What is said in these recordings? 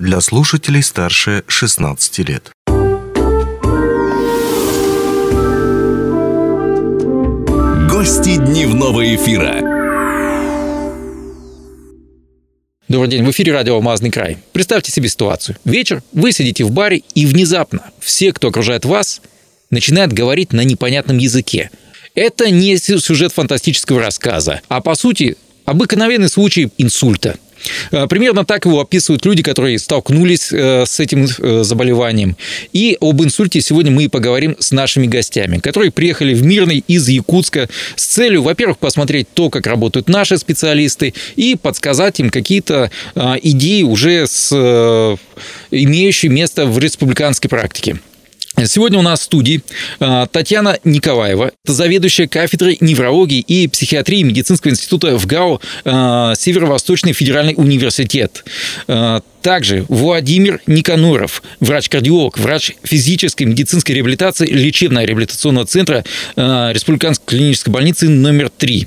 для слушателей старше 16 лет. Гости дневного эфира. Добрый день, в эфире радио «Алмазный край». Представьте себе ситуацию. Вечер, вы сидите в баре, и внезапно все, кто окружает вас, начинают говорить на непонятном языке. Это не сюжет фантастического рассказа, а по сути обыкновенный случай инсульта – примерно так его описывают люди, которые столкнулись э, с этим э, заболеванием. И об инсульте сегодня мы и поговорим с нашими гостями, которые приехали в Мирный из Якутска с целью, во-первых, посмотреть то, как работают наши специалисты, и подсказать им какие-то идеи уже с имеющие место в республиканской практике. Сегодня у нас в студии а, Татьяна Николаева, заведующая кафедрой неврологии и психиатрии медицинского института в ГАУ а, Северо-Восточный федеральный университет. А, также Владимир Никаноров, врач-кардиолог, врач физической медицинской реабилитации лечебно-реабилитационного центра Республиканской клинической больницы номер 3.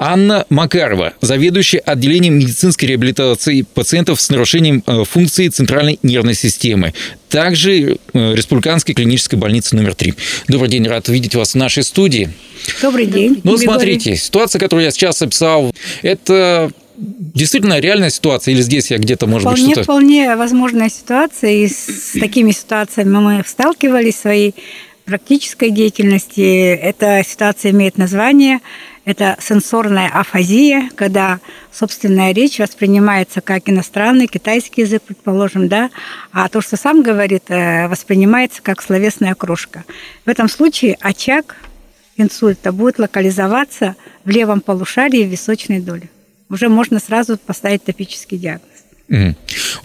Анна Макарова, заведующая отделением медицинской реабилитации пациентов с нарушением функции центральной нервной системы также э, Республиканской клинической больницы номер 3. Добрый день, рад видеть вас в нашей студии. Добрый день. Ну, смотрите, ситуация, которую я сейчас описал, это действительно реальная ситуация или здесь я где-то, может вполне, быть, что-то... Вполне возможная ситуация, и с такими ситуациями мы сталкивались в своей практической деятельности. Эта ситуация имеет название это сенсорная афазия, когда собственная речь воспринимается как иностранный, китайский язык, предположим, да, а то, что сам говорит, э, воспринимается как словесная крошка. В этом случае очаг инсульта будет локализоваться в левом полушарии в височной доле. Уже можно сразу поставить топический диагноз.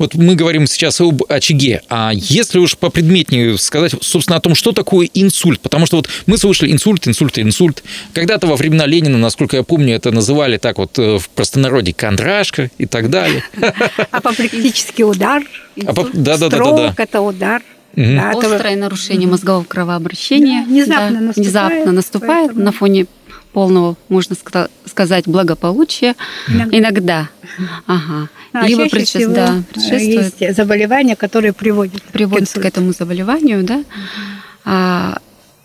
Вот мы говорим сейчас об очаге, а если уж по предметнее сказать, собственно, о том, что такое инсульт, потому что вот мы слышали инсульт, инсульт, инсульт. Когда-то во времена Ленина, насколько я помню, это называли так вот э, в простонародье кондрашка и так далее. Апоплектический удар, да, да, да, да, да. это удар. Угу. Да, Острое это... нарушение мозгового кровообращения да, внезапно, да, наступает, внезапно наступает поэтому... на фоне полного, можно сказать, благополучия. Иногда. Иногда. Ага. А Либо предшествует, да, предшествует. Есть заболевания, которые приводят, приводят к, к этому заболеванию, да. А,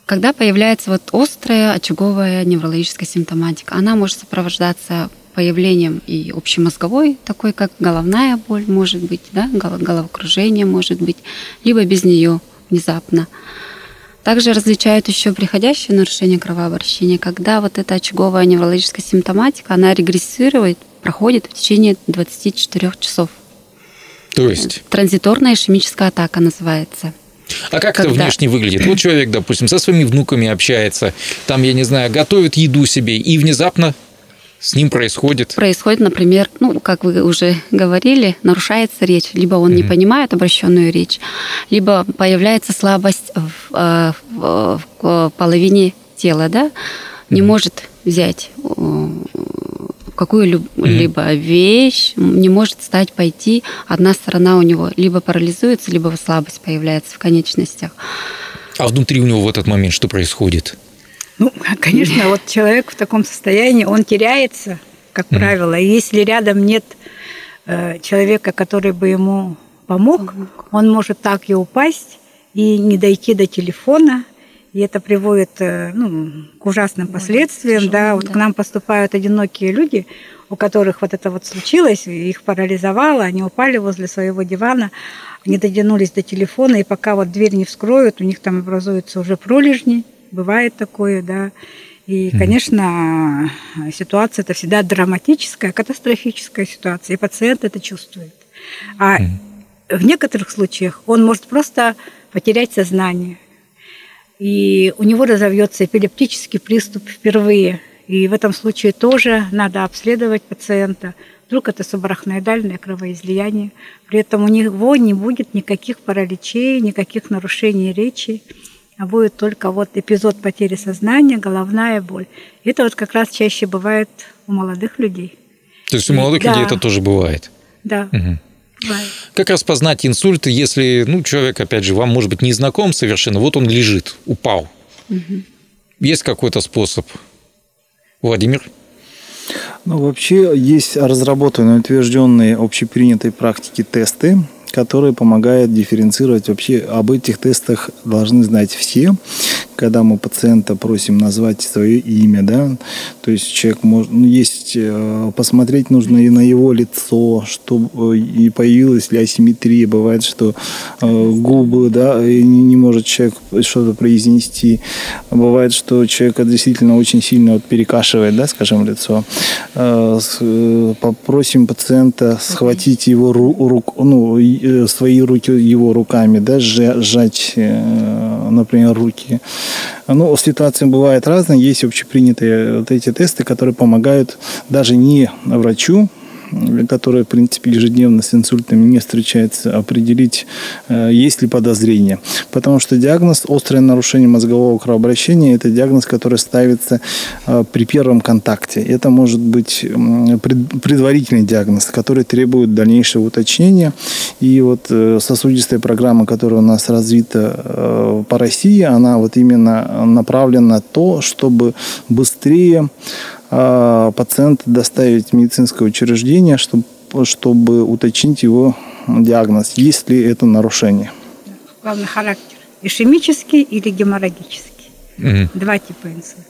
когда появляется вот острая очаговая неврологическая симптоматика, она может сопровождаться появлением и общемозговой, такой как головная боль, может быть, да, головокружение может быть, либо без нее внезапно. Также различают еще приходящее нарушение кровообращения, когда вот эта очаговая неврологическая симптоматика, она регрессирует, проходит в течение 24 часов. То есть? Транзиторная ишемическая атака называется. А как Когда? это внешне выглядит? Вот человек, допустим, со своими внуками общается, там, я не знаю, готовит еду себе, и внезапно с ним происходит? Происходит, например, ну, как вы уже говорили, нарушается речь. Либо он mm-hmm. не понимает обращенную речь, либо появляется слабость в, э, в, в половине тела, да, не mm-hmm. может взять э, какую-либо mm-hmm. вещь, не может встать, пойти. Одна сторона у него либо парализуется, либо слабость появляется в конечностях. А внутри у него в этот момент что происходит? Ну, конечно, вот человек в таком состоянии, он теряется, как правило. И если рядом нет э, человека, который бы ему помог, он может так и упасть и не дойти до телефона. И это приводит э, ну, к ужасным последствиям. Тяжело, да, вот да. к нам поступают одинокие люди, у которых вот это вот случилось, их парализовало, они упали возле своего дивана, не дотянулись до телефона, и пока вот дверь не вскроют, у них там образуются уже пролежни, бывает такое, да. И, конечно, ситуация это всегда драматическая, катастрофическая ситуация, и пациент это чувствует. А в некоторых случаях он может просто потерять сознание, и у него разовьется эпилептический приступ впервые. И в этом случае тоже надо обследовать пациента. Вдруг это субарахноидальное кровоизлияние. При этом у него не будет никаких параличей, никаких нарушений речи а будет только вот эпизод потери сознания, головная боль. Это вот как раз чаще бывает у молодых людей. То есть у молодых да. людей это тоже бывает? Да. Угу. Бывает. Как распознать инсульт, если ну, человек, опять же, вам может быть не знаком совершенно, вот он лежит, упал. Угу. Есть какой-то способ? Владимир? Ну, вообще есть разработанные, утвержденные общепринятой практики тесты, который помогает дифференцировать вообще. Об этих тестах должны знать все. Когда мы пациента просим назвать свое имя, да, то есть человек может, ну, есть, э, посмотреть нужно и на его лицо, чтобы и появилась ли асимметрия. Бывает, что э, губы, да, и не, не может человек что-то произнести. Бывает, что человека действительно очень сильно вот перекашивает, да, скажем, лицо. Э, э, попросим пациента схватить его ру, рук, ну, э, свои руки его руками, да, сжать, э, например, руки. Ну, ситуации бывают разные. Есть общепринятые вот эти тесты, которые помогают даже не врачу, которая, в принципе, ежедневно с инсультами не встречается, определить, э, есть ли подозрение. Потому что диагноз острое нарушение мозгового кровообращения – это диагноз, который ставится э, при первом контакте. Это может быть предварительный диагноз, который требует дальнейшего уточнения. И вот э, сосудистая программа, которая у нас развита по России, она вот именно направлена на то, чтобы быстрее пациента доставить в медицинское учреждение, чтобы, чтобы уточнить его диагноз, есть ли это нарушение. Главный характер. Ишемический или геморрагический. Угу. Два типа инсульта.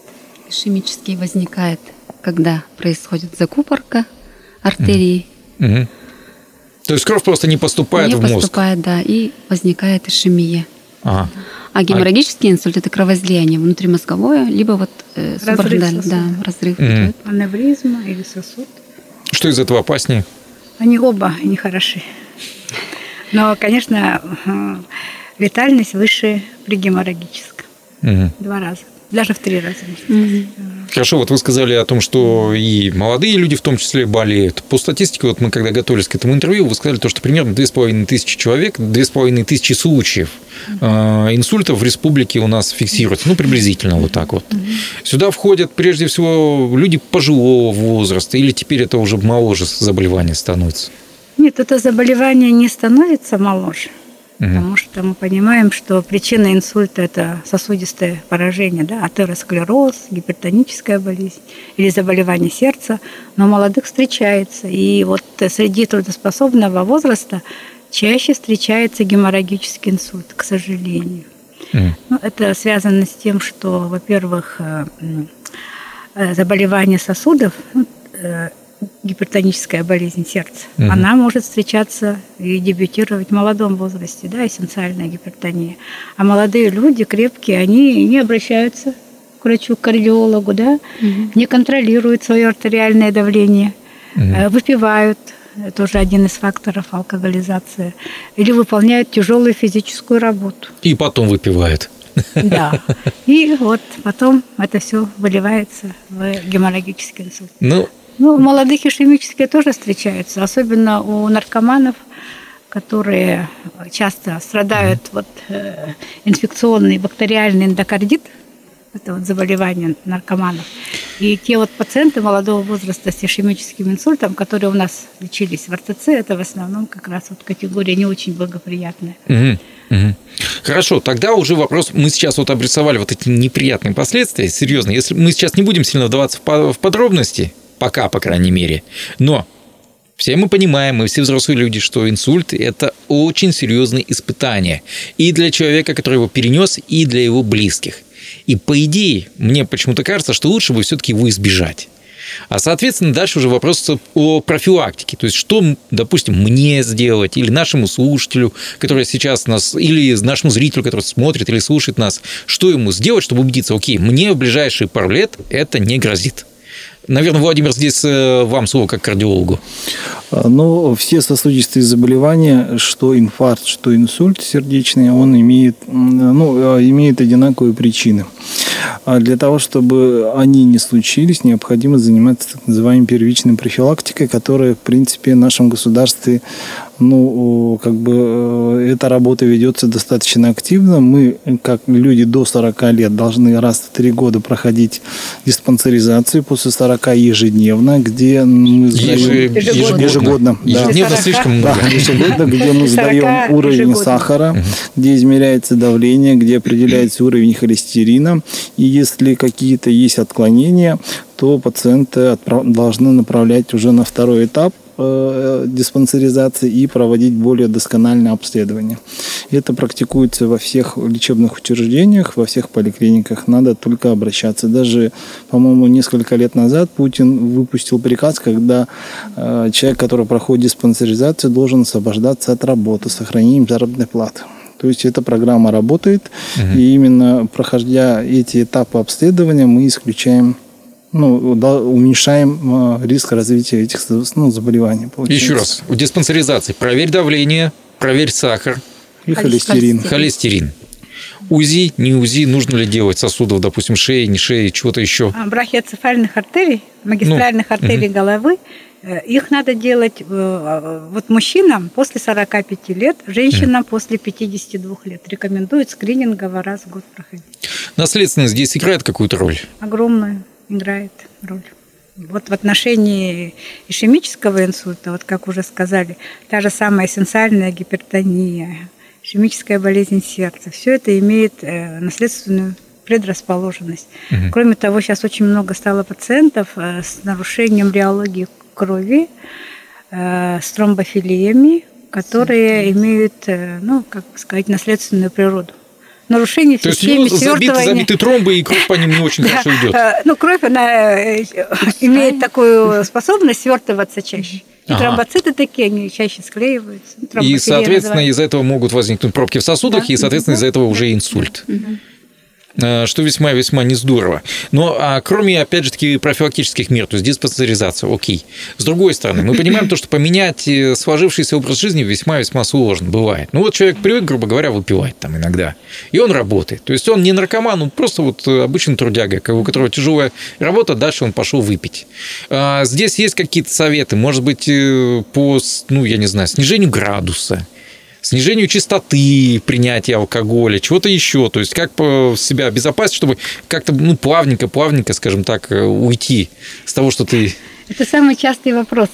Ишемический возникает, когда происходит закупорка артерии. Угу. То есть кровь просто не поступает не в мозг? Не поступает, да, и возникает ишемия. Ага. А геморрагический инсульт – это кровоизлияние внутримозговое, либо вот э, разрыв да, разрыв. Mm. Аневризма или сосуд. Что из этого опаснее? Они оба нехороши. Но, конечно, летальность выше при геморрагическом. Mm. Два раза. Даже в три раза. Хорошо, вот вы сказали о том, что и молодые люди в том числе болеют. По статистике, вот мы когда готовились к этому интервью, вы сказали то, что примерно 2500 человек, 2500 случаев э, инсультов в республике у нас фиксируется, ну, приблизительно вот так вот. Сюда входят прежде всего люди пожилого возраста, или теперь это уже моложе заболевание становится? Нет, это заболевание не становится моложе. Угу. Потому что мы понимаем, что причина инсульта – это сосудистое поражение, да, атеросклероз, гипертоническая болезнь или заболевание сердца. Но у молодых встречается. И вот среди трудоспособного возраста чаще встречается геморрагический инсульт, к сожалению. Mm. Ну, это связано с тем, что, во-первых, э, э, заболевание сосудов, ну, э, гипертоническая болезнь сердца, угу. она может встречаться и дебютировать в молодом возрасте, да, эссенциальная гипертония. А молодые люди, крепкие, они не обращаются к врачу, к кардиологу, да, угу. не контролируют свое артериальное давление, угу. выпивают, тоже один из факторов алкоголизации, или выполняют тяжелую физическую работу. И потом выпивают. Да. И вот потом это все выливается в геморрагический инсульт. Ну, ну, у молодых ишемические тоже встречаются, особенно у наркоманов, которые часто страдают вот э, инфекционный бактериальный эндокардит, это вот заболевание наркоманов. И те вот пациенты молодого возраста с ишемическим инсультом, которые у нас лечились в РТЦ, это в основном как раз вот категория не очень благоприятная. Угу, угу. Хорошо, тогда уже вопрос, мы сейчас вот обрисовали вот эти неприятные последствия, серьезно, если мы сейчас не будем сильно вдаваться в подробности, Пока, по крайней мере. Но все мы понимаем, мы все взрослые люди, что инсульт – это очень серьезное испытание и для человека, который его перенес, и для его близких. И по идее, мне почему-то кажется, что лучше бы все-таки его избежать. А, соответственно, дальше уже вопрос о профилактике. То есть, что, допустим, мне сделать, или нашему слушателю, который сейчас нас, или нашему зрителю, который смотрит или слушает нас, что ему сделать, чтобы убедиться, окей, мне в ближайшие пару лет это не грозит. Наверное, Владимир, здесь э, вам слово как кардиологу. А, ну, все сосудистые заболевания, что инфаркт, что инсульт сердечный, он имеет, ну, а, имеет одинаковые причины. А для того, чтобы они не случились, необходимо заниматься так называемой первичной профилактикой, которая, в принципе, в нашем государстве ну, как бы э, эта работа ведется достаточно активно. Мы, как люди до 40 лет, должны раз в три года проходить диспансеризацию после 40 ежедневно, где мы сдаем... Ежегодно. Ежегодно, ежедневно да. слишком много. Да, ежегодно, где мы сдаем уровень ежегодно. сахара, где измеряется давление, где определяется уровень холестерина. И если какие-то есть отклонения, то пациенты должны направлять уже на второй этап э, диспансеризации и проводить более доскональное обследование. Это практикуется во всех лечебных учреждениях, во всех поликлиниках. Надо только обращаться. Даже, по-моему, несколько лет назад Путин выпустил приказ, когда э, человек, который проходит диспансеризацию, должен освобождаться от работы, сохранением заработной платы. То есть эта программа работает, угу. и именно проходя эти этапы обследования, мы исключаем ну, да, уменьшаем э, риск развития этих ну, заболеваний. Получается. Еще раз, в диспансеризации проверь давление, проверь сахар. И холестерин. Холестерин. УЗИ, не УЗИ, нужно ли делать сосудов, допустим, шеи, не шеи, чего-то еще? А, брахиоцефальных артерий, магистральных ну, артерий угу. головы Э, их надо делать э, вот мужчинам после 45 лет, женщинам mm. после 52 лет. Рекомендуют скринингово раз в год проходить. Наследственность здесь играет какую-то роль? Огромную играет роль. Вот в отношении ишемического инсульта, вот как уже сказали, та же самая эссенциальная гипертония, ишемическая болезнь сердца, все это имеет э, наследственную предрасположенность. Угу. Кроме того, сейчас очень много стало пациентов с нарушением реологии крови э, с тромбофилиями, которые имеют, э, ну, как сказать, наследственную природу. Нарушение в То системе есть забиты, забиты тромбы, и кровь по ним не очень хорошо идет. Э, ну, кровь, она имеет такую способность свертываться чаще. И ага. тромбоциты такие, они чаще склеиваются. И, соответственно, из-за этого могут возникнуть пробки в сосудах, да? и, соответственно, из-за этого уже инсульт. Угу. Э, что весьма-весьма не здорово. Но а кроме, опять же таки, профилактических мер, то есть диспансеризация, окей. С другой стороны, мы понимаем то, что поменять э, сложившийся образ жизни весьма-весьма сложно бывает. Ну вот человек привык, грубо говоря, выпивать там иногда, и он работает. То есть он не наркоман, он просто вот э, обычный трудяга, у которого тяжелая работа, дальше он пошел выпить. А здесь есть какие-то советы, может быть, по, ну, я не знаю, снижению градуса, снижению частоты принятия алкоголя, чего-то еще. То есть как себя обезопасить, чтобы как-то ну, плавненько, плавненько, скажем так, э, уйти с того, что ты... Это самый частый вопрос.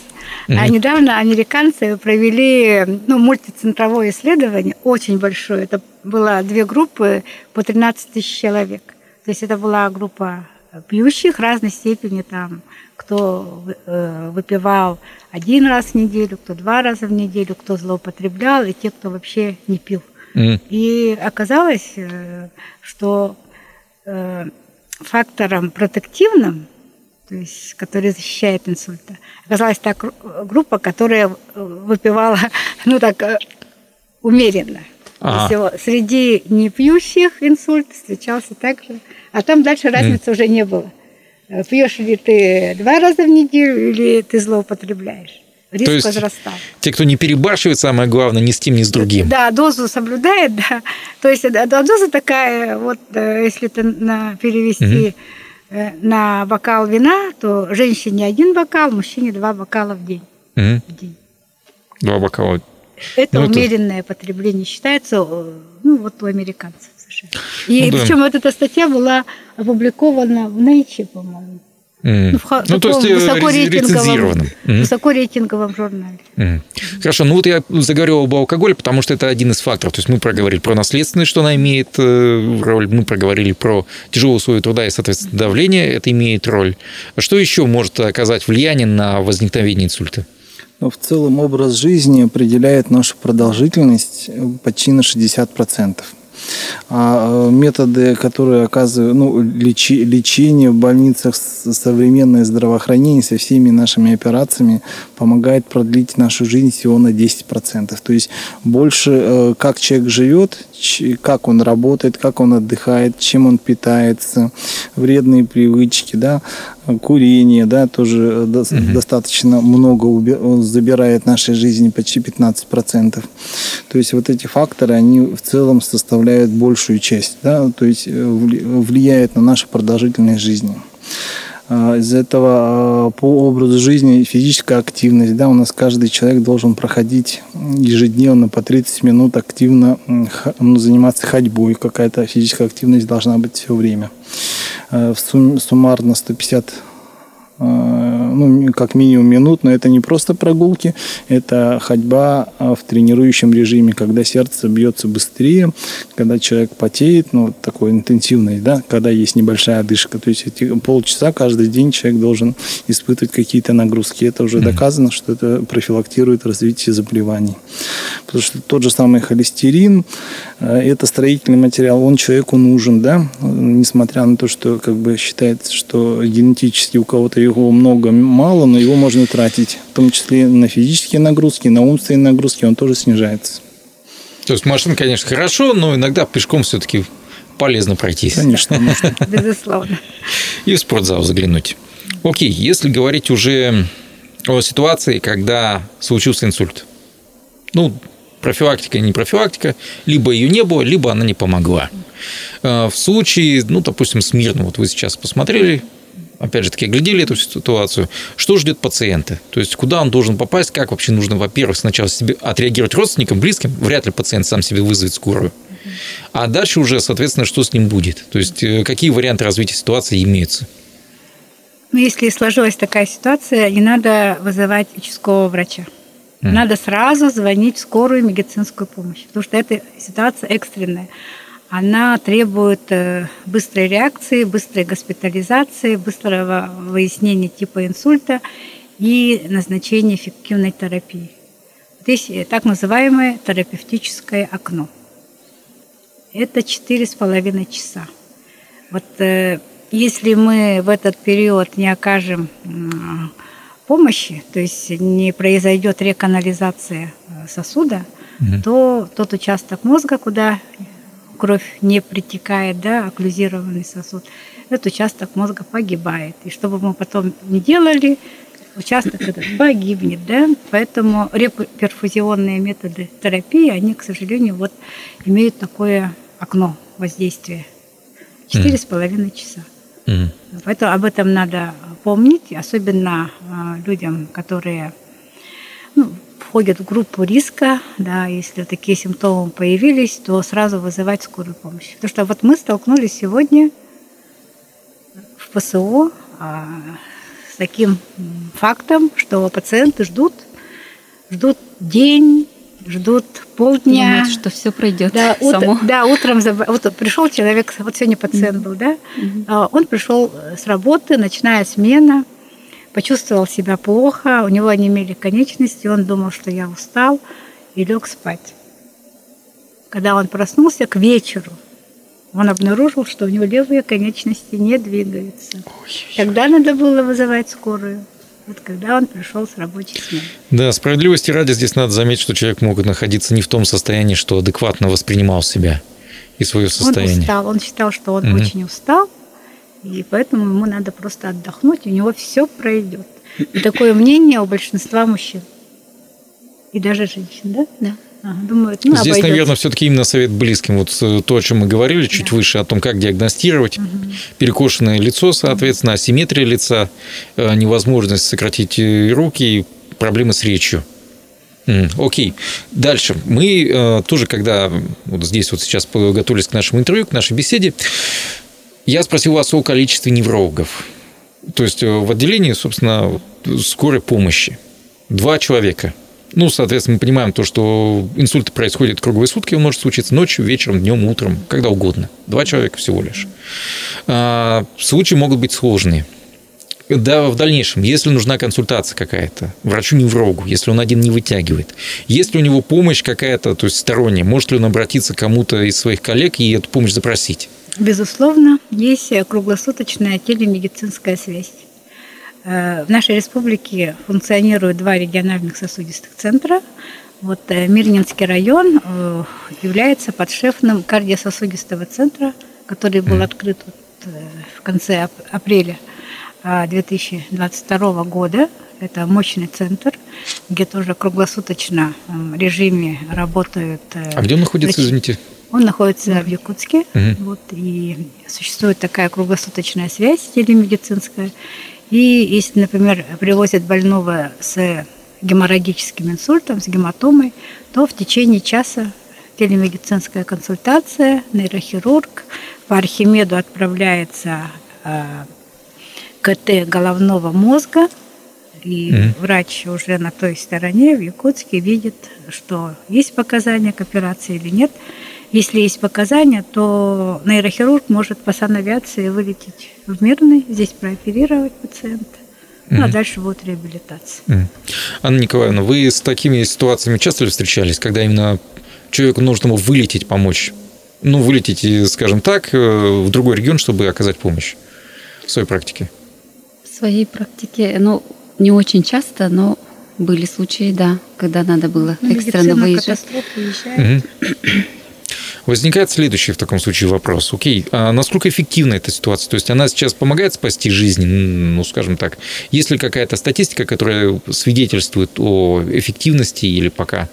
Mm-hmm. А недавно американцы провели ну, мультицентровое исследование, очень большое. Это было две группы по 13 тысяч человек. То есть это была группа пьющих разной степени, там, кто э, выпивал один раз в неделю, кто два раза в неделю, кто злоупотреблял, и те, кто вообще не пил. Mm. И оказалось, э, что э, фактором протективным, то есть, который защищает инсульта, оказалась та группа, которая выпивала, ну так, умеренно. Ага. Среди непьющих инсульт встречался также, а там дальше разницы mm. уже не было. Пьешь ли ты два раза в неделю или ты злоупотребляешь? Риск То есть возрастал. Те, кто не перебарщивает, самое главное, ни с тем, ни с другим. Да, дозу соблюдает, да. То есть доза такая, вот э, если ты на, перевести угу. на бокал вина, то женщине один бокал, мужчине два бокала в день. Угу. В день. Два бокала. Это ну, умеренное это... потребление считается, ну вот у американцев. И ну, причем да. вот эта статья была опубликована в Nature, по-моему. Mm. Ну, в ну, то есть э, высокорейтинговом, mm. высокорейтинговом журнале. Mm. Хорошо, ну вот я заговорил об алкоголе, потому что это один из факторов. То есть мы проговорили про наследственность, что она имеет э, роль, мы проговорили про тяжелые условия труда и, соответственно, давление, это имеет роль. Что еще может оказать влияние на возникновение инсульта? Но в целом образ жизни определяет нашу продолжительность почти на 60%. А э, методы, которые оказывают, ну, лечи, лечение в больницах, современное здравоохранение со всеми нашими операциями помогает продлить нашу жизнь всего на 10%. То есть больше, э, как человек живет, как он работает, как он отдыхает, чем он питается, вредные привычки, да, курение, да, тоже угу. достаточно много забирает нашей жизни, почти 15%. То есть вот эти факторы, они в целом составляют большую часть, да, то есть э, влияют на нашу продолжительность жизни. А, из этого а, по образу жизни физическая активность. Да, у нас каждый человек должен проходить ежедневно по 30 минут активно ну, заниматься ходьбой. Какая-то физическая активность должна быть все время. А, в сум, суммарно 150 ну, как минимум минут, но это не просто прогулки, это ходьба а, в тренирующем режиме, когда сердце бьется быстрее, когда человек потеет, ну, такой интенсивный, да, когда есть небольшая одышка. То есть эти полчаса каждый день человек должен испытывать какие-то нагрузки. Это уже доказано, что это профилактирует развитие заболеваний. Потому что тот же самый холестерин, э, это строительный материал, он человеку нужен, да, несмотря на то, что как бы считается, что генетически у кого-то его много, мало, но его можно тратить, в том числе на физические нагрузки, на умственные нагрузки, он тоже снижается. То есть машина, конечно, хорошо, но иногда пешком все-таки полезно пройтись. Конечно, можно. Безусловно. И в спортзал заглянуть. Окей, если говорить уже о ситуации, когда случился инсульт. Ну, профилактика не профилактика, либо ее не было, либо она не помогла. Э, в случае, ну, допустим, с мирным, вот вы сейчас посмотрели, опять же таки, глядели эту ситуацию, что ждет пациента? То есть, куда он должен попасть, как вообще нужно, во-первых, сначала себе отреагировать родственникам, близким, вряд ли пациент сам себе вызовет скорую. А дальше уже, соответственно, что с ним будет? То есть, э, какие варианты развития ситуации имеются? Ну, если сложилась такая ситуация, не надо вызывать участкового врача. Mm. Надо сразу звонить в скорую медицинскую помощь, потому что эта ситуация экстренная. Она требует э, быстрой реакции, быстрой госпитализации, быстрого выяснения типа инсульта и назначения эффективной терапии. Здесь так называемое терапевтическое окно. Это четыре с половиной часа. Вот э, если мы в этот период не окажем помощи, то есть не произойдет реканализация э, сосуда, угу. то тот участок мозга, куда кровь не притекает, да, окклюзированный сосуд, этот участок мозга погибает. И что бы мы потом не делали, участок этот погибнет, да, поэтому реперфузионные методы терапии, они, к сожалению, вот имеют такое окно воздействия. Четыре с половиной часа. Mm. Поэтому об этом надо помнить, особенно а, людям, которые ну, входят в группу риска, да, если такие симптомы появились, то сразу вызывать скорую помощь. Потому что вот мы столкнулись сегодня в ПСО а, с таким фактом, что пациенты ждут, ждут день, ждут полдня. Думают, что все пройдет да, само. Ут, да, утром вот пришел человек, вот сегодня пациент был, да, mm-hmm. он пришел с работы, ночная смена, почувствовал себя плохо, у него онемели конечности, он думал, что я устал, и лег спать. Когда он проснулся к вечеру, он обнаружил, что у него левые конечности не двигаются. Ой, Тогда надо было вызывать скорую вот когда он пришел с рабочей смены. Да, справедливости ради здесь надо заметить, что человек мог находиться не в том состоянии, что адекватно воспринимал себя и свое состояние. Он устал, он считал, что он угу. очень устал, и поэтому ему надо просто отдохнуть, и у него все пройдет. И такое мнение у большинства мужчин. И даже женщин, да? Да думают, ну, Здесь, обойдется. наверное, все-таки именно совет близким. Вот э, то, о чем мы говорили чуть да. выше, о том, как диагностировать. Угу. Перекошенное лицо, соответственно, асимметрия лица, э, невозможность сократить э, руки, проблемы с речью. Окей. Дальше. Мы тоже, когда вот здесь вот сейчас готовились к нашему интервью, к нашей беседе, я спросил вас о количестве неврологов. То есть в отделении, собственно, скорой помощи. Два человека – ну, соответственно, мы понимаем то, что инсульт происходит круглые сутки, он может случиться ночью, вечером, днем, утром, когда угодно. Два человека всего лишь. А, случаи могут быть сложные. Да, в дальнейшем, если нужна консультация какая-то, врачу-неврологу, если он один не вытягивает, есть ли у него помощь какая-то, то есть сторонняя, может ли он обратиться к кому-то из своих коллег и эту помощь запросить? Безусловно, есть круглосуточная телемедицинская связь. Э, в нашей республике функционируют два региональных сосудистых центра. Вот э, Мирнинский район э, является подшефным кардиососудистого центра, который был открыт в конце апреля 2022 года. Это мощный центр, где тоже круглосуточно в режиме работают. А где он находится, врачи. извините? Он находится в Якутске. Угу. Вот, и существует такая круглосуточная связь телемедицинская. И если, например, привозят больного с геморрагическим инсультом, с гематомой, то в течение часа телемедицинская консультация, нейрохирург, по Архимеду отправляется э, КТ головного мозга, И mm-hmm. врач уже на той стороне в Якутске видит, что есть показания к операции или нет. Если есть показания, то нейрохирург может по санавиации вылететь в Мирный, здесь прооперировать пациента. Mm-hmm. Ну, а дальше будет реабилитация. Mm-hmm. Анна Николаевна, вы с такими ситуациями часто ли встречались, когда именно человеку нужно ему вылететь, помочь? Ну, вылететь, скажем так, э, в другой регион, чтобы оказать помощь в своей практике? В своей практике, ну, не очень часто, но были случаи, да, когда надо было ну, экстренно выезжать. Возникает следующий в таком случае вопрос. Окей, а насколько эффективна эта ситуация? То есть она сейчас помогает спасти жизни, ну, скажем так. Есть ли какая-то статистика, которая свидетельствует о эффективности или пока?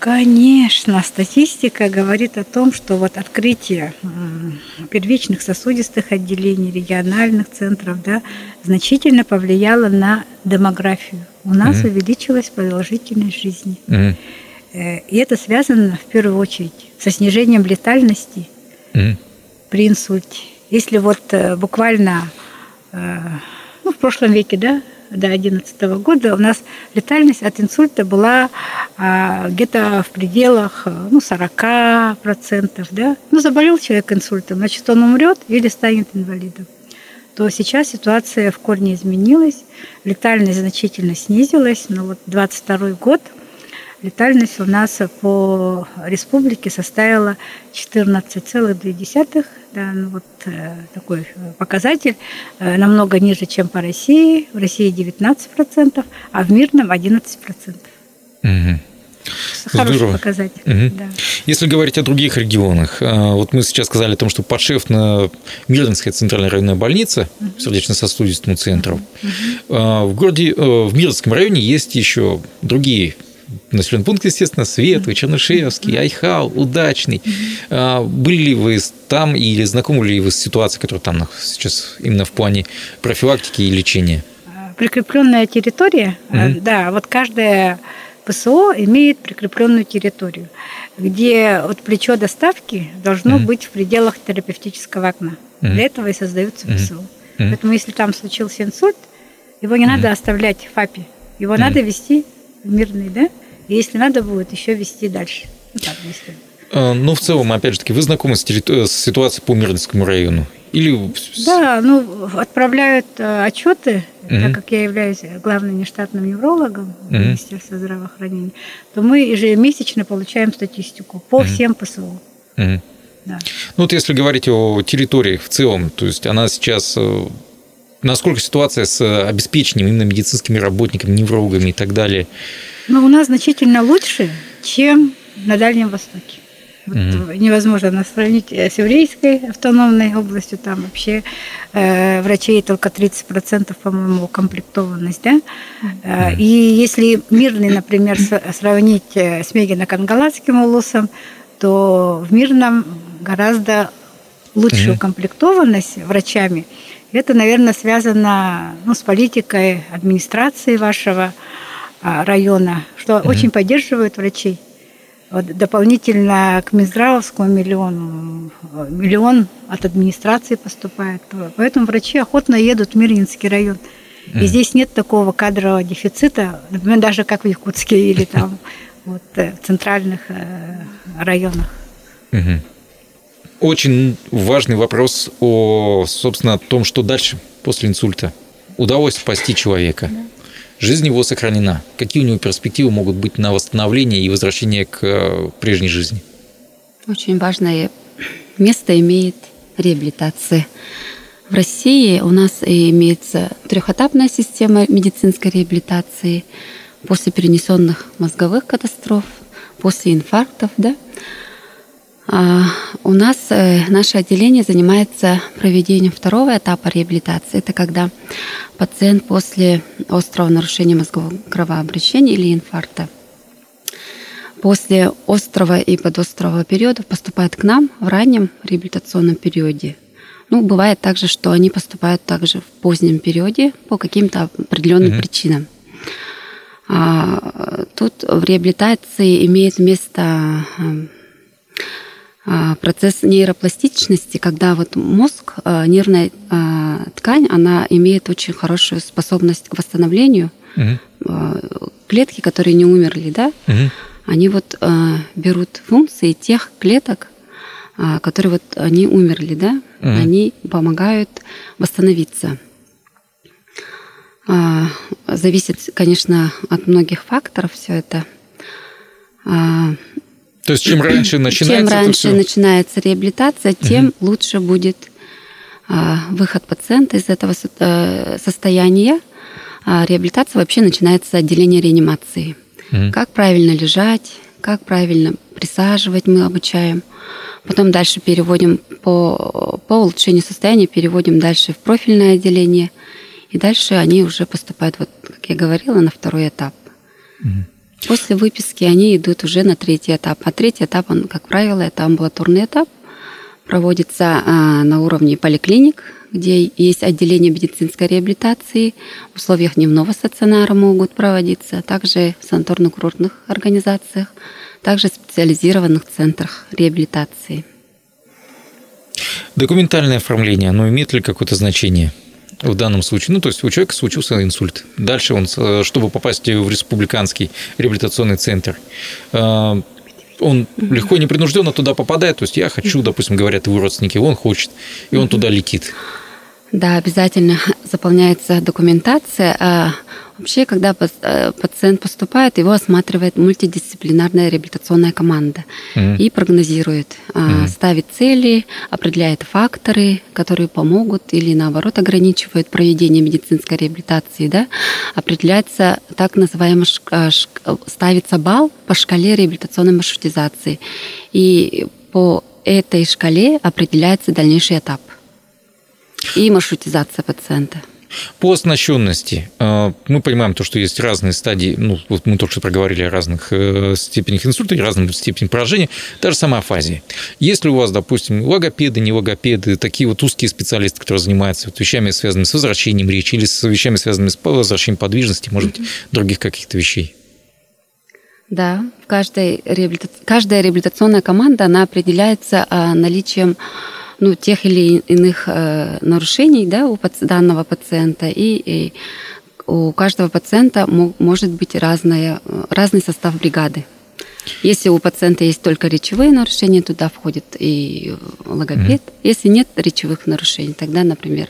Конечно, статистика говорит о том, что вот открытие первичных сосудистых отделений, региональных центров, да, значительно повлияло на демографию. У нас mm-hmm. увеличилась продолжительность жизни. Mm-hmm. И это связано в первую очередь со снижением летальности mm-hmm. при инсульте. Если вот э, буквально э, ну, в прошлом веке, да, до 2011 года у нас летальность от инсульта была а, где-то в пределах ну, 40%. Да? Ну, заболел человек инсультом, значит, он умрет или станет инвалидом. То сейчас ситуация в корне изменилась, летальность значительно снизилась, но вот 22 год летальность у нас по республике составила 14,2 да, ну вот э, такой э, показатель э, намного ниже, чем по России. В России 19%, а в мирном 11%. Угу. Хороший Здорово. показатель. Угу. Да. Если говорить о других регионах, вот мы сейчас сказали о том, что подшефна Мирнинская центральная районная больница угу. сердечно-сосудистому центру. Угу. В городе, в Мирнинском районе есть еще другие населенный пункт, естественно, Светлый, Чернышевский, Айхал, Удачный. А, были ли вы там или знакомы ли вы с ситуацией, которая там сейчас именно в плане профилактики и лечения? Прикрепленная территория, mm да, вот каждая ПСО имеет прикрепленную территорию, где вот плечо доставки должно mm быть в пределах терапевтического окна. mm Для этого и создаются ПСО. mm Поэтому если там случился инсульт, его не mm надо оставлять в ФАПе, его mm надо вести в мирный, да? Если надо будет, еще вести дальше. Ну, так, если... А, ну, в целом, опять же таки, вы знакомы с, территори... с ситуацией по Мирнинскому району? Или... Да, ну, отправляют э, отчеты, угу. так как я являюсь главным нештатным неврологом угу. Министерства здравоохранения, то мы ежемесячно получаем статистику по угу. всем ПСО. Угу. Да. Ну, вот если говорить о территориях в целом, то есть она сейчас э, насколько ситуация с обеспечением именно медицинскими работниками, неврологами и так далее? Ну, у нас значительно лучше, чем на Дальнем Востоке. Вот mm Невозможно нас сравнить с еврейской автономной областью. Там вообще э, врачей только 30%, по-моему, укомплектованность. Да? mm И если мирный, например, сравнить э, с Мегино-Кангалатским улусом, то в мирном гораздо лучше mm укомплектованность врачами. Это, наверное, связано ну, с политикой администрации вашего района, что mm очень поддерживают врачей. Вот дополнительно к Минздравовскому миллиону, миллион от администрации поступает. Поэтому врачи охотно едут в Мирнинский район. И здесь нет такого кадрового дефицита, например, даже как в Якутске или там вот, э, в центральных э, районах. Очень важный вопрос о, собственно, том, что дальше после инсульта. Удалось спасти человека. Жизнь его сохранена. Какие у него перспективы могут быть на восстановление и возвращение к э, прежней жизни? Очень важное место имеет реабилитация. В России у нас имеется трехэтапная система медицинской реабилитации после перенесенных мозговых катастроф, после инфарктов, да, у нас э, наше отделение занимается проведением второго этапа реабилитации. Это когда пациент после острого нарушения мозгового кровообращения или инфаркта после острого и подострого периода поступает к нам в раннем реабилитационном периоде. Ну, бывает также, что они поступают также в позднем периоде по каким-то определенным mm-hmm. причинам. А, тут в реабилитации имеет место а, процесс нейропластичности, когда вот мозг, а, нервная а, а, ткань, она имеет очень хорошую способность к восстановлению. А, Клетки, которые не умерли, да, Мгм. они вот а, берут функции тех клеток, а, которые вот они умерли, да, Мгм. они помогают восстановиться. А, Зависит, конечно, от многих факторов все это. То есть чем раньше начинается Чем раньше всё? начинается реабилитация, тем лучше будет а, выход пациента из этого э, состояния. А реабилитация вообще начинается с отделения реанимации. Мгм. Как правильно лежать, как правильно присаживать мы обучаем. Потом дальше переводим по, по улучшению состояния, переводим дальше в профильное отделение. И дальше они уже поступают, вот, как я говорила, на второй этап. После выписки они идут уже на третий этап. А третий этап, он, как правило, это амбулаторный этап. Проводится а, на уровне поликлиник, где есть отделение медицинской реабилитации. В условиях дневного стационара могут проводиться, также в санаторно-курортных организациях, также в специализированных центрах реабилитации. Документальное оформление, оно имеет ли какое-то значение в данном случае? Ну, то есть у человека случился инсульт. Дальше он, э, чтобы попасть в республиканский реабилитационный центр, э, он легко и непринужденно туда попадает. То есть я хочу, допустим, говорят его родственники, он хочет, и он туда летит. Да, обязательно заполняется документация. А вообще, когда э, пациент поступает, его осматривает мультидисциплинарная реабилитационная команда Мгм. и прогнозирует, Мгм. ставит цели, определяет факторы, которые помогут или наоборот ограничивают проведение медицинской реабилитации. Да? Определяется так называемый а, ставится балл по шкале реабилитационной маршрутизации. И по этой шкале определяется дальнейший этап и маршрутизация пациента. По оснащенности э, мы понимаем то, что есть разные стадии, ну, вот мы только что проговорили о разных э, степенях инсульта и разных степенях поражения, та же самая афазия. Если у вас, допустим, логопеды, не логопеды, такие вот узкие специалисты, которые занимаются вот вещами, связанными с возвращением речи или с вещами, связанными с возвращением подвижности, может быть, других каких-то вещей. Да, в каждой реабилита... каждая реабилитационная команда, она определяется а, наличием ну, тех или иных э, нарушений да, у паци- данного пациента. И, и у каждого пациента мо- может быть разная, э, разный состав бригады. Если у пациента есть только речевые нарушения, туда входит и логопед. Если нет речевых нарушений, тогда, например,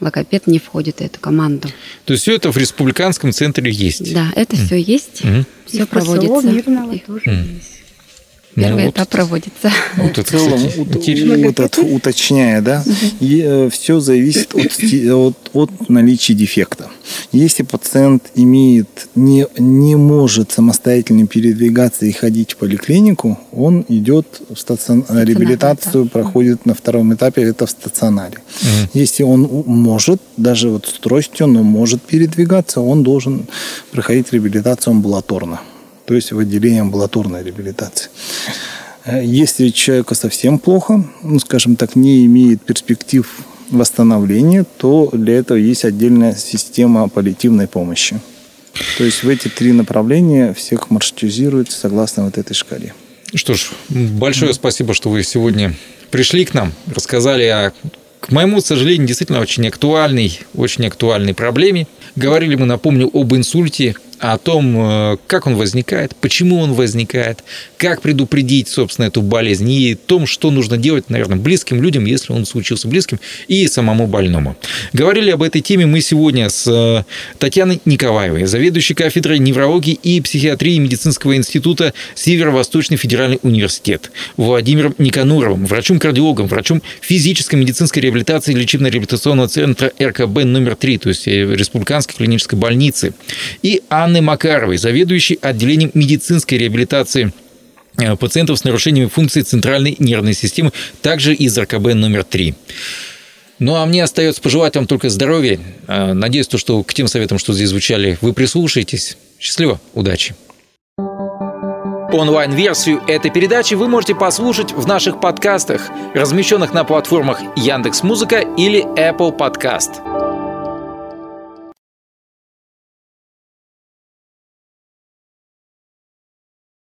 логопед не входит в эту команду. То есть все это в республиканском центре есть. Да, это все есть. И все в ПСО проводится. мирного И тоже Мгм. есть. Ну, Первый вот, этап проводится. вот это, в целом, кстати, ут- интересно. вот это уточняя, да, все зависит от, от, от наличия дефекта. Если пациент имеет, не, не может самостоятельно передвигаться и ходить в поликлинику, он идет в стацион... реабилитацию, этап. проходит на втором этапе, это в стационаре. Мгм. Если он может, даже вот с тростью, но может передвигаться, он должен проходить реабилитацию амбулаторно, то есть в отделении амбулаторной реабилитации. Э, Если человеку совсем плохо, ну, скажем так, не имеет перспектив восстановления, то для этого есть отдельная система паллиативной помощи. То есть в эти три направления всех маршрутизируется согласно вот этой шкале. Что ж, большое спасибо, что вы сегодня пришли к нам, рассказали о, к моему сожалению, действительно очень актуальной, очень актуальной проблеме. Говорили мы, напомню, об инсульте, о том, э, как он возникает, почему он возникает, как предупредить, собственно, эту болезнь и о том, что нужно делать, наверное, близким людям, если он случился близким, и самому больному. Говорили об этой теме мы сегодня с э, Татьяной Николаевой, заведующей кафедрой неврологии и психиатрии медицинского института Северо-Восточный федеральный университет, Владимиром Никануровым, врачом-кардиологом, врачом физической медицинской реабилитации лечебно-реабилитационного центра РКБ номер 3, то есть э, Республиканской клинической больницы, и Анны Макаровой, заведующей отделением медицинской реабилитации э, пациентов с нарушениями функции центральной нервной системы, также из РКБ номер 3. Ну, а мне остается пожелать вам только здоровья. Э, Надеюсь, то, что к тем советам, что здесь звучали, вы прислушаетесь. Счастливо, удачи. Онлайн-версию этой передачи вы можете послушать в наших подкастах, размещенных на платформах Яндекс.Музыка или Apple Podcast.